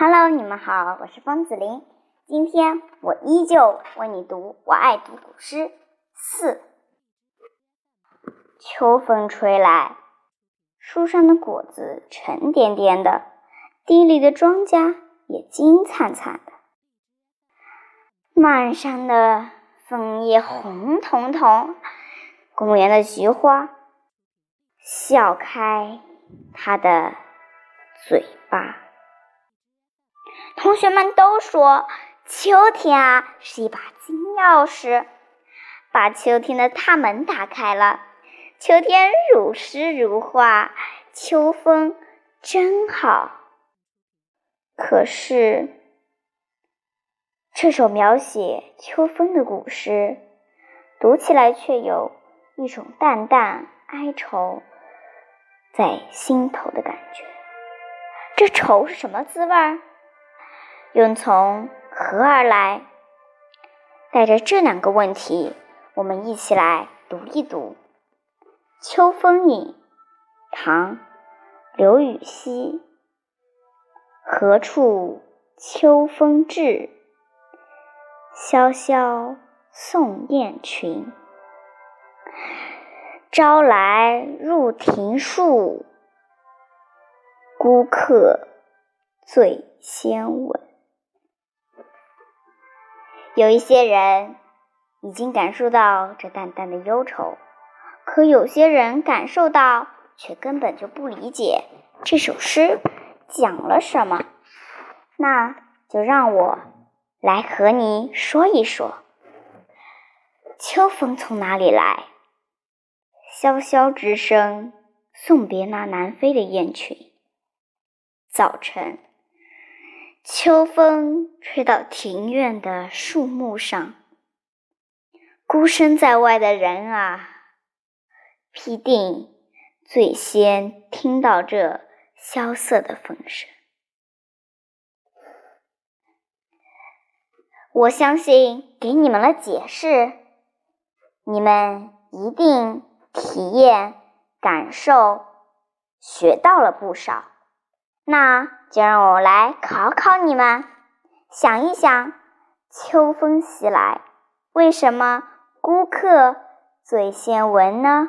Hello，你们好，我是方子琳。今天我依旧为你读《我爱读古诗》四。秋风吹来，树上的果子沉甸甸的，地里的庄稼也金灿灿的。满山的枫叶红彤彤，公园的菊花笑开它的嘴巴。同学们都说，秋天啊是一把金钥匙，把秋天的大门打开了。秋天如诗如画，秋风真好。可是，这首描写秋风的古诗，读起来却有一种淡淡哀愁在心头的感觉。这愁是什么滋味儿？又从何而来？带着这两个问题，我们一起来读一读《秋风引》。唐·刘禹锡。何处秋风至？萧萧送雁群。朝来入庭树，孤客最先闻。有一些人已经感受到这淡淡的忧愁，可有些人感受到却根本就不理解这首诗讲了什么。那就让我来和你说一说，秋风从哪里来？萧萧之声，送别那南飞的雁群。早晨。秋风吹到庭院的树木上，孤身在外的人啊，必定最先听到这萧瑟的风声。我相信，给你们了解释，你们一定体验、感受、学到了不少。那。就让我来考考你们，想一想，秋风袭来，为什么孤客最先闻呢？